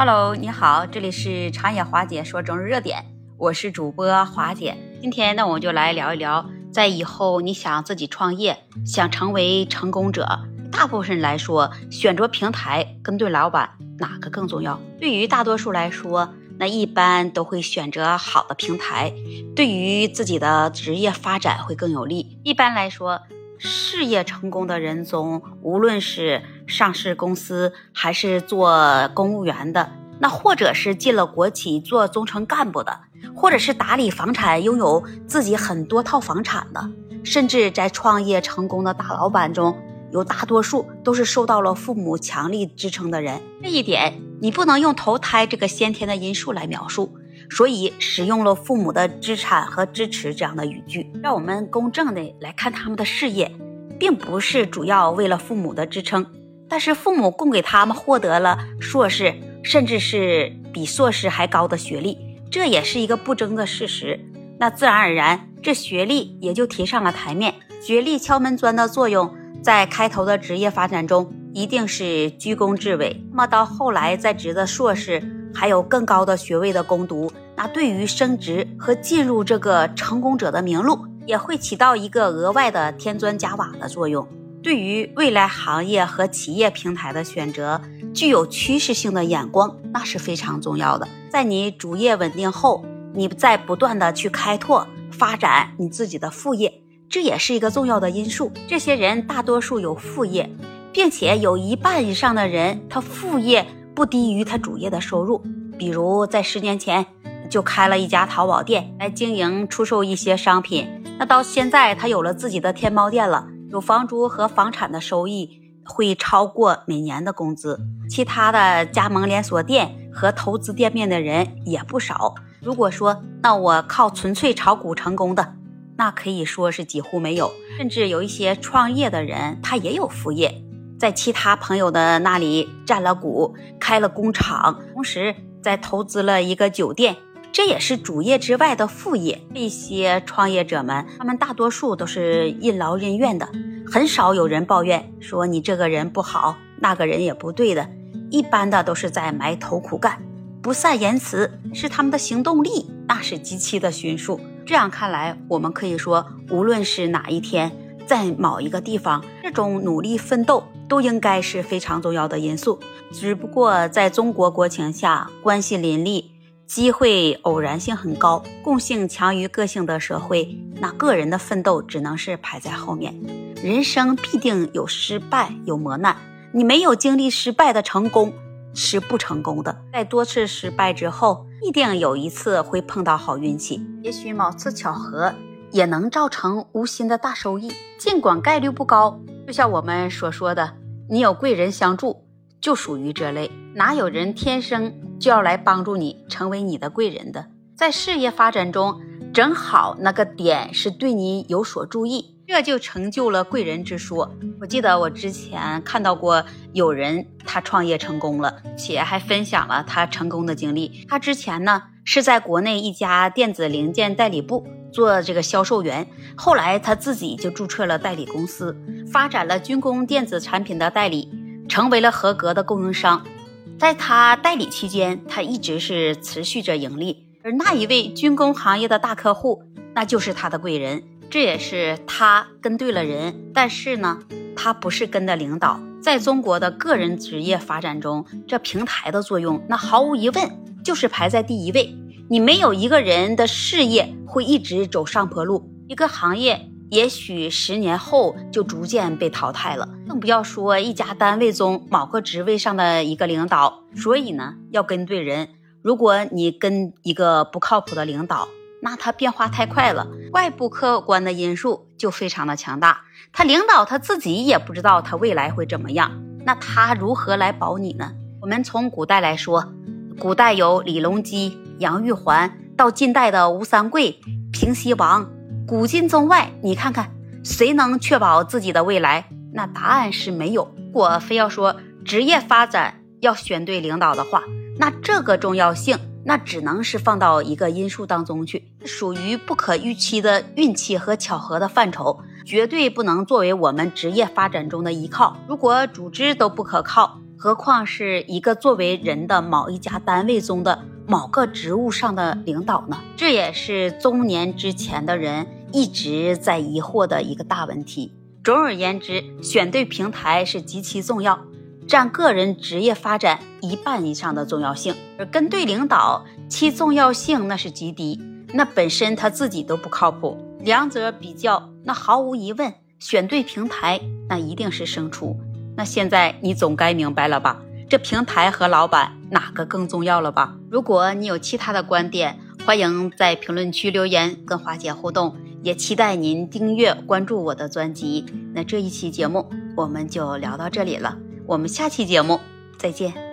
Hello，你好，这里是长野华姐说中日热点，我是主播华姐。今天呢，我们就来聊一聊，在以后你想自己创业，想成为成功者，大部分人来说，选择平台跟对老板哪个更重要？对于大多数来说，那一般都会选择好的平台，对于自己的职业发展会更有利。一般来说。事业成功的人中，无论是上市公司，还是做公务员的，那或者是进了国企做中层干部的，或者是打理房产，拥有自己很多套房产的，甚至在创业成功的大老板中，有大多数都是受到了父母强力支撑的人。这一点，你不能用投胎这个先天的因素来描述。所以使用了父母的资产和支持这样的语句，让我们公正的来看他们的事业，并不是主要为了父母的支撑，但是父母供给他们获得了硕士，甚至是比硕士还高的学历，这也是一个不争的事实。那自然而然，这学历也就提上了台面。学历敲门砖的作用，在开头的职业发展中一定是居功至伟，那么到后来在职的硕士。还有更高的学位的攻读，那对于升职和进入这个成功者的名录，也会起到一个额外的添砖加瓦的作用。对于未来行业和企业平台的选择，具有趋势性的眼光，那是非常重要的。在你主业稳定后，你再不断的去开拓发展你自己的副业，这也是一个重要的因素。这些人大多数有副业，并且有一半以上的人，他副业。不低于他主业的收入，比如在十年前就开了一家淘宝店来经营出售一些商品，那到现在他有了自己的天猫店了，有房租和房产的收益会超过每年的工资。其他的加盟连锁店和投资店面的人也不少。如果说那我靠纯粹炒股成功的，那可以说是几乎没有，甚至有一些创业的人他也有副业。在其他朋友的那里占了股，开了工厂，同时在投资了一个酒店，这也是主业之外的副业。这些创业者们，他们大多数都是任劳任怨的，很少有人抱怨说你这个人不好，那个人也不对的。一般的都是在埋头苦干，不善言辞，是他们的行动力那是极其的迅速。这样看来，我们可以说，无论是哪一天，在某一个地方，这种努力奋斗。都应该是非常重要的因素，只不过在中国国情下，关系林立，机会偶然性很高，共性强于个性的社会，那个人的奋斗只能是排在后面。人生必定有失败，有磨难，你没有经历失败的成功是不成功的。在多次失败之后，必定有一次会碰到好运气，也许某次巧合也能造成无心的大收益，尽管概率不高。就像我们所说的，你有贵人相助，就属于这类。哪有人天生就要来帮助你，成为你的贵人的？在事业发展中，正好那个点是对你有所注意，这就成就了贵人之说。我记得我之前看到过有人他创业成功了，且还分享了他成功的经历。他之前呢是在国内一家电子零件代理部。做这个销售员，后来他自己就注册了代理公司，发展了军工电子产品的代理，成为了合格的供应商。在他代理期间，他一直是持续着盈利。而那一位军工行业的大客户，那就是他的贵人，这也是他跟对了人。但是呢，他不是跟的领导。在中国的个人职业发展中，这平台的作用，那毫无疑问就是排在第一位。你没有一个人的事业会一直走上坡路，一个行业也许十年后就逐渐被淘汰了，更不要说一家单位中某个职位上的一个领导。所以呢，要跟对人。如果你跟一个不靠谱的领导，那他变化太快了，外部客观的因素就非常的强大，他领导他自己也不知道他未来会怎么样，那他如何来保你呢？我们从古代来说，古代有李隆基。杨玉环到近代的吴三桂、平西王，古今中外，你看看谁能确保自己的未来？那答案是没有。如果非要说职业发展要选对领导的话，那这个重要性，那只能是放到一个因素当中去，属于不可预期的运气和巧合的范畴，绝对不能作为我们职业发展中的依靠。如果组织都不可靠，何况是一个作为人的某一家单位中的某个职务上的领导呢？这也是中年之前的人一直在疑惑的一个大问题。总而言之，选对平台是极其重要，占个人职业发展一半以上的重要性。而跟对领导，其重要性那是极低，那本身他自己都不靠谱。两者比较，那毫无疑问，选对平台那一定是胜出。那现在你总该明白了吧？这平台和老板哪个更重要了吧？如果你有其他的观点，欢迎在评论区留言跟华姐互动。也期待您订阅关注我的专辑。那这一期节目我们就聊到这里了，我们下期节目再见。